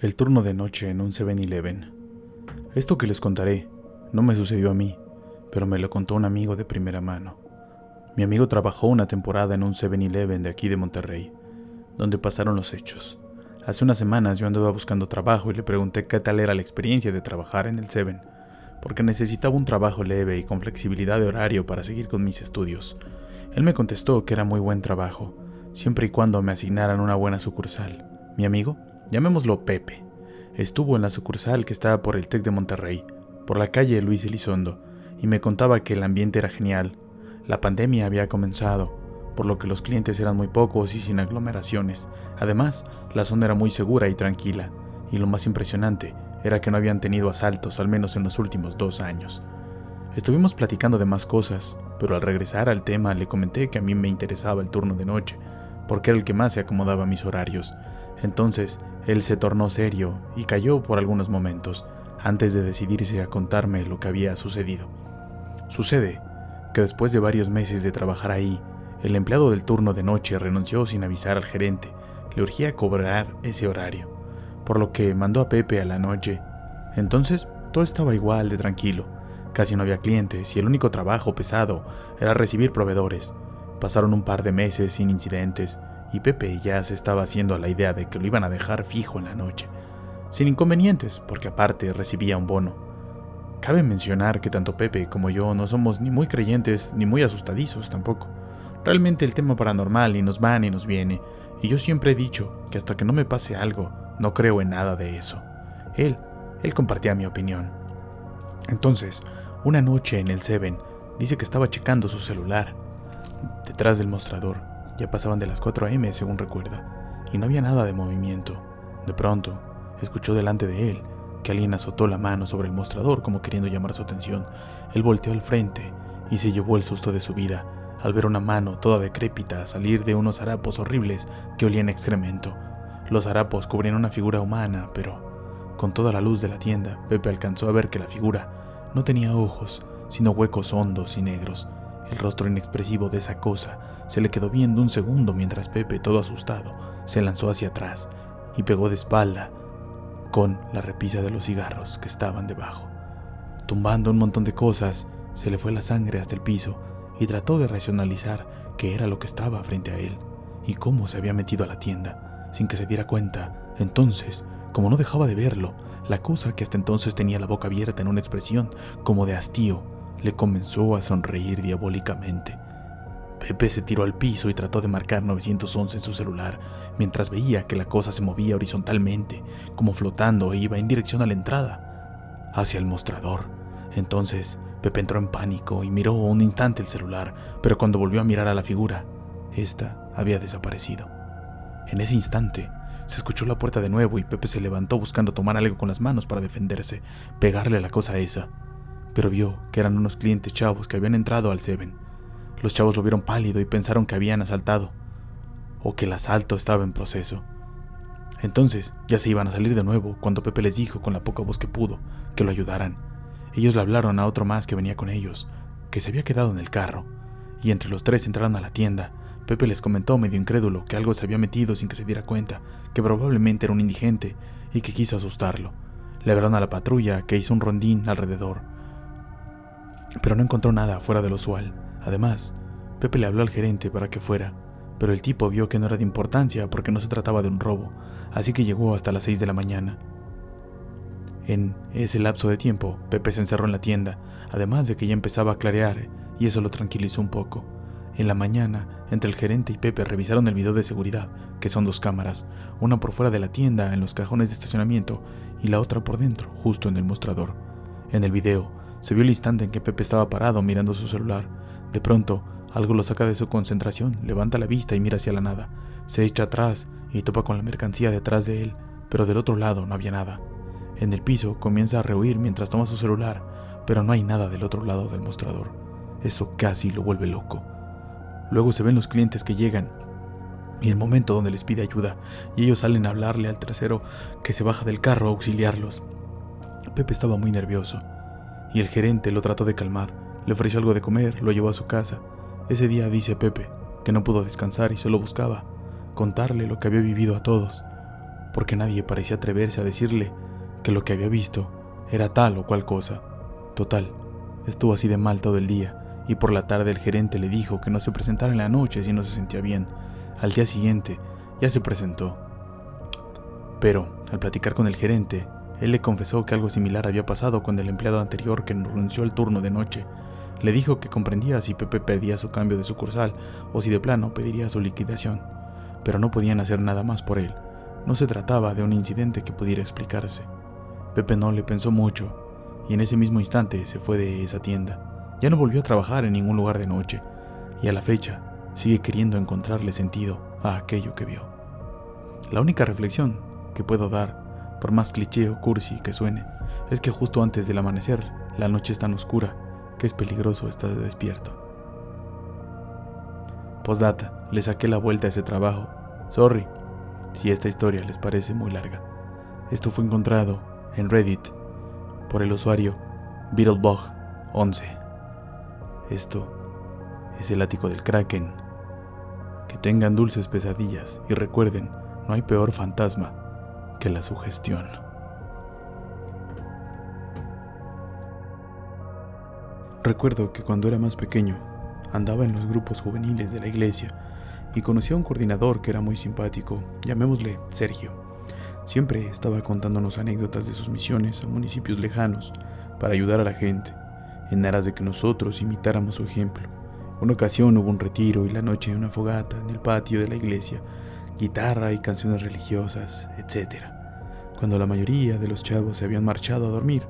El turno de noche en un 7-Eleven. Esto que les contaré no me sucedió a mí, pero me lo contó un amigo de primera mano. Mi amigo trabajó una temporada en un 7-Eleven de aquí de Monterrey, donde pasaron los hechos. Hace unas semanas yo andaba buscando trabajo y le pregunté qué tal era la experiencia de trabajar en el 7, porque necesitaba un trabajo leve y con flexibilidad de horario para seguir con mis estudios. Él me contestó que era muy buen trabajo, siempre y cuando me asignaran una buena sucursal. Mi amigo llamémoslo Pepe, estuvo en la sucursal que estaba por el TEC de Monterrey, por la calle Luis Elizondo, y me contaba que el ambiente era genial. La pandemia había comenzado, por lo que los clientes eran muy pocos y sin aglomeraciones. Además, la zona era muy segura y tranquila, y lo más impresionante era que no habían tenido asaltos, al menos en los últimos dos años. Estuvimos platicando de más cosas, pero al regresar al tema le comenté que a mí me interesaba el turno de noche, porque era el que más se acomodaba a mis horarios. Entonces él se tornó serio y cayó por algunos momentos antes de decidirse a contarme lo que había sucedido. Sucede que después de varios meses de trabajar ahí, el empleado del turno de noche renunció sin avisar al gerente. Le urgía cobrar ese horario, por lo que mandó a Pepe a la noche. Entonces todo estaba igual de tranquilo. Casi no había clientes y el único trabajo pesado era recibir proveedores. Pasaron un par de meses sin incidentes y Pepe ya se estaba haciendo a la idea de que lo iban a dejar fijo en la noche, sin inconvenientes, porque aparte recibía un bono. Cabe mencionar que tanto Pepe como yo no somos ni muy creyentes ni muy asustadizos tampoco. Realmente el tema paranormal ni nos va ni nos viene, y yo siempre he dicho que hasta que no me pase algo, no creo en nada de eso. Él, él compartía mi opinión. Entonces, una noche en el Seven, dice que estaba checando su celular, detrás del mostrador, ya pasaban de las 4 a.m., según recuerda, y no había nada de movimiento. De pronto, escuchó delante de él que alguien azotó la mano sobre el mostrador como queriendo llamar su atención. Él volteó al frente y se llevó el susto de su vida al ver una mano toda decrépita salir de unos harapos horribles que olían excremento. Los harapos cubrían una figura humana, pero con toda la luz de la tienda, Pepe alcanzó a ver que la figura no tenía ojos, sino huecos hondos y negros. El rostro inexpresivo de esa cosa se le quedó viendo un segundo mientras Pepe, todo asustado, se lanzó hacia atrás y pegó de espalda con la repisa de los cigarros que estaban debajo. Tumbando un montón de cosas, se le fue la sangre hasta el piso y trató de racionalizar qué era lo que estaba frente a él y cómo se había metido a la tienda sin que se diera cuenta. Entonces, como no dejaba de verlo, la cosa que hasta entonces tenía la boca abierta en una expresión como de hastío, le comenzó a sonreír diabólicamente. Pepe se tiró al piso y trató de marcar 911 en su celular, mientras veía que la cosa se movía horizontalmente, como flotando e iba en dirección a la entrada, hacia el mostrador. Entonces, Pepe entró en pánico y miró un instante el celular, pero cuando volvió a mirar a la figura, ésta había desaparecido. En ese instante, se escuchó la puerta de nuevo y Pepe se levantó buscando tomar algo con las manos para defenderse, pegarle a la cosa esa. Pero vio que eran unos clientes chavos que habían entrado al Seven los chavos lo vieron pálido y pensaron que habían asaltado, o que el asalto estaba en proceso. Entonces ya se iban a salir de nuevo cuando Pepe les dijo con la poca voz que pudo que lo ayudaran. Ellos le hablaron a otro más que venía con ellos, que se había quedado en el carro, y entre los tres entraron a la tienda. Pepe les comentó medio incrédulo que algo se había metido sin que se diera cuenta, que probablemente era un indigente y que quiso asustarlo. Le hablaron a la patrulla que hizo un rondín alrededor, pero no encontró nada fuera de lo usual. Además, Pepe le habló al gerente para que fuera, pero el tipo vio que no era de importancia porque no se trataba de un robo, así que llegó hasta las 6 de la mañana. En ese lapso de tiempo, Pepe se encerró en la tienda, además de que ya empezaba a clarear, y eso lo tranquilizó un poco. En la mañana, entre el gerente y Pepe revisaron el video de seguridad, que son dos cámaras, una por fuera de la tienda en los cajones de estacionamiento y la otra por dentro, justo en el mostrador. En el video, se vio el instante en que Pepe estaba parado mirando su celular, de pronto, algo lo saca de su concentración, levanta la vista y mira hacia la nada. Se echa atrás y topa con la mercancía detrás de él, pero del otro lado no había nada. En el piso comienza a rehuir mientras toma su celular, pero no hay nada del otro lado del mostrador. Eso casi lo vuelve loco. Luego se ven los clientes que llegan y el momento donde les pide ayuda, y ellos salen a hablarle al tercero que se baja del carro a auxiliarlos. Pepe estaba muy nervioso, y el gerente lo trató de calmar, le ofreció algo de comer, lo llevó a su casa. Ese día dice Pepe que no pudo descansar y solo buscaba contarle lo que había vivido a todos, porque nadie parecía atreverse a decirle que lo que había visto era tal o cual cosa. Total, estuvo así de mal todo el día, y por la tarde el gerente le dijo que no se presentara en la noche si no se sentía bien. Al día siguiente, ya se presentó. Pero, al platicar con el gerente, él le confesó que algo similar había pasado con el empleado anterior que renunció al turno de noche. Le dijo que comprendía si Pepe perdía su cambio de sucursal o si de plano pediría su liquidación, pero no podían hacer nada más por él. No se trataba de un incidente que pudiera explicarse. Pepe no le pensó mucho y en ese mismo instante se fue de esa tienda. Ya no volvió a trabajar en ningún lugar de noche y a la fecha sigue queriendo encontrarle sentido a aquello que vio. La única reflexión que puedo dar, por más cliché o cursi que suene, es que justo antes del amanecer la noche es tan oscura que es peligroso estar despierto. Postdata, le saqué la vuelta a ese trabajo. Sorry, si esta historia les parece muy larga. Esto fue encontrado en Reddit por el usuario Beetlebug11. Esto es el ático del Kraken. Que tengan dulces pesadillas y recuerden, no hay peor fantasma que la sugestión. Recuerdo que cuando era más pequeño andaba en los grupos juveniles de la iglesia y conocí a un coordinador que era muy simpático, llamémosle Sergio. Siempre estaba contándonos anécdotas de sus misiones a municipios lejanos para ayudar a la gente, en aras de que nosotros imitáramos su ejemplo. Una ocasión hubo un retiro y la noche una fogata en el patio de la iglesia, guitarra y canciones religiosas, etc. Cuando la mayoría de los chavos se habían marchado a dormir,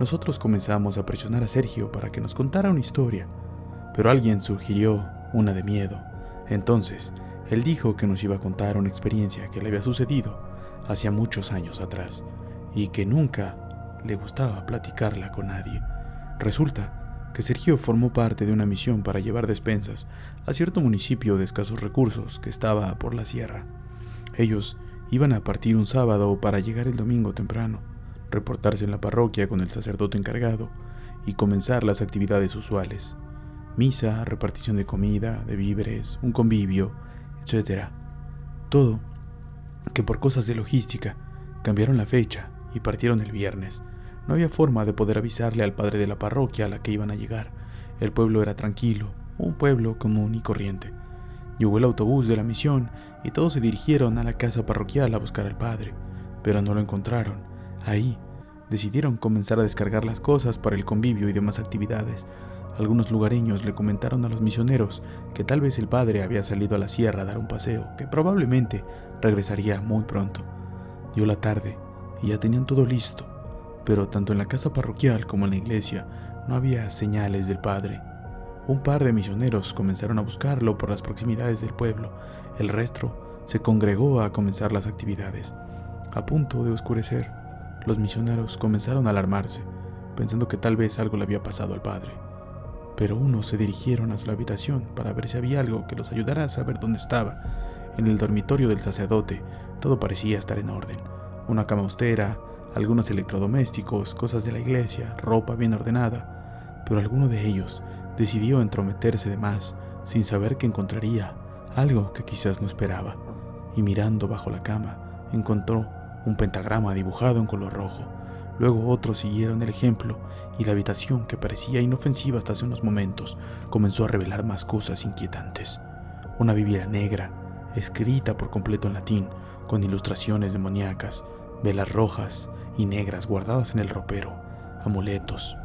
nosotros comenzamos a presionar a Sergio para que nos contara una historia, pero alguien sugirió una de miedo. Entonces, él dijo que nos iba a contar una experiencia que le había sucedido hacía muchos años atrás y que nunca le gustaba platicarla con nadie. Resulta que Sergio formó parte de una misión para llevar despensas a cierto municipio de escasos recursos que estaba por la sierra. Ellos iban a partir un sábado para llegar el domingo temprano, reportarse en la parroquia con el sacerdote encargado y comenzar las actividades usuales misa, repartición de comida, de víveres, un convivio, etc. Todo que por cosas de logística cambiaron la fecha y partieron el viernes. No había forma de poder avisarle al padre de la parroquia a la que iban a llegar. El pueblo era tranquilo, un pueblo común y corriente. Llegó el autobús de la misión y todos se dirigieron a la casa parroquial a buscar al padre, pero no lo encontraron. Ahí decidieron comenzar a descargar las cosas para el convivio y demás actividades, algunos lugareños le comentaron a los misioneros que tal vez el padre había salido a la sierra a dar un paseo, que probablemente regresaría muy pronto. Dio la tarde y ya tenían todo listo, pero tanto en la casa parroquial como en la iglesia no había señales del padre. Un par de misioneros comenzaron a buscarlo por las proximidades del pueblo. El resto se congregó a comenzar las actividades. A punto de oscurecer, los misioneros comenzaron a alarmarse, pensando que tal vez algo le había pasado al padre pero unos se dirigieron a su habitación para ver si había algo que los ayudara a saber dónde estaba. En el dormitorio del sacerdote todo parecía estar en orden. Una cama austera, algunos electrodomésticos, cosas de la iglesia, ropa bien ordenada, pero alguno de ellos decidió entrometerse de más, sin saber que encontraría algo que quizás no esperaba, y mirando bajo la cama, encontró un pentagrama dibujado en color rojo. Luego otros siguieron el ejemplo y la habitación, que parecía inofensiva hasta hace unos momentos, comenzó a revelar más cosas inquietantes. Una Biblia negra, escrita por completo en latín, con ilustraciones demoníacas, velas rojas y negras guardadas en el ropero, amuletos.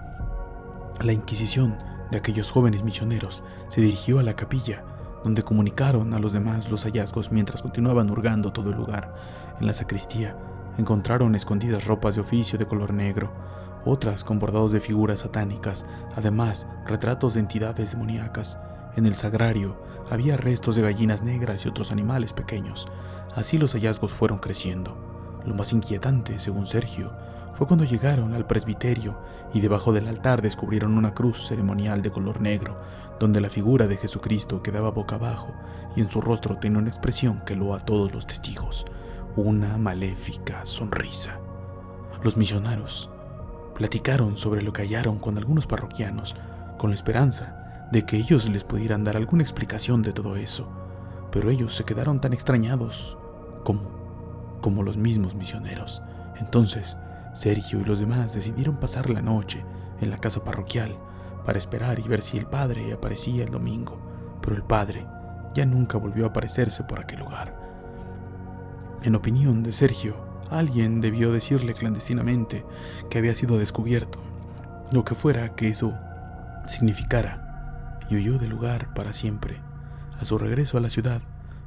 La Inquisición de aquellos jóvenes misioneros se dirigió a la capilla, donde comunicaron a los demás los hallazgos mientras continuaban hurgando todo el lugar. En la sacristía encontraron escondidas ropas de oficio de color negro, otras con bordados de figuras satánicas, además retratos de entidades demoníacas. En el sagrario había restos de gallinas negras y otros animales pequeños. Así los hallazgos fueron creciendo. Lo más inquietante, según Sergio, fue cuando llegaron al presbiterio y debajo del altar descubrieron una cruz ceremonial de color negro, donde la figura de Jesucristo quedaba boca abajo y en su rostro tenía una expresión que lo a todos los testigos una maléfica sonrisa. Los misioneros platicaron sobre lo que hallaron con algunos parroquianos, con la esperanza de que ellos les pudieran dar alguna explicación de todo eso, pero ellos se quedaron tan extrañados como. Como los mismos misioneros. Entonces, Sergio y los demás decidieron pasar la noche en la casa parroquial para esperar y ver si el padre aparecía el domingo, pero el padre ya nunca volvió a aparecerse por aquel lugar. En opinión de Sergio, alguien debió decirle clandestinamente que había sido descubierto, lo que fuera que eso significara, y huyó del lugar para siempre. A su regreso a la ciudad,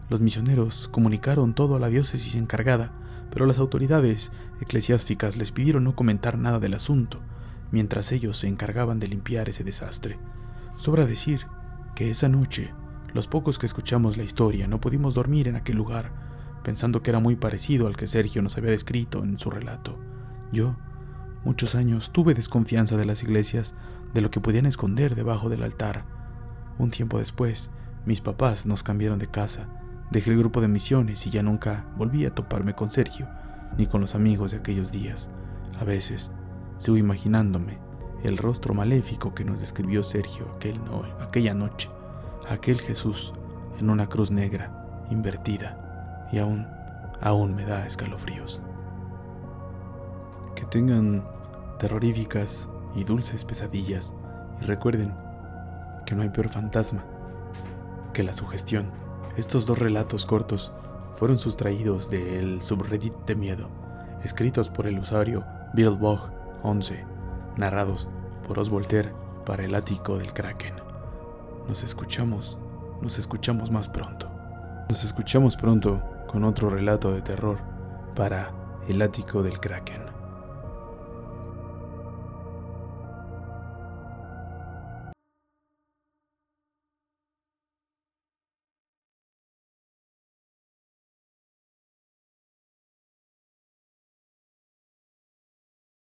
los misioneros comunicaron todo a la diócesis encargada, pero las autoridades eclesiásticas les pidieron no comentar nada del asunto, mientras ellos se encargaban de limpiar ese desastre. Sobra decir que esa noche, los pocos que escuchamos la historia no pudimos dormir en aquel lugar, pensando que era muy parecido al que Sergio nos había descrito en su relato. Yo, muchos años, tuve desconfianza de las iglesias, de lo que podían esconder debajo del altar. Un tiempo después, mis papás nos cambiaron de casa, dejé el grupo de misiones y ya nunca volví a toparme con Sergio, ni con los amigos de aquellos días. A veces, Sigo imaginándome el rostro maléfico que nos describió Sergio aquel aquella noche, aquel Jesús en una cruz negra, invertida, y aún, aún me da escalofríos. Que tengan terroríficas y dulces pesadillas y recuerden que no hay peor fantasma que la sugestión. Estos dos relatos cortos fueron sustraídos del subreddit de miedo, escritos por el usuario Bill 11, narrados por Os Voltaire para el ático del Kraken. Nos escuchamos, nos escuchamos más pronto. Nos escuchamos pronto con otro relato de terror para el ático del Kraken.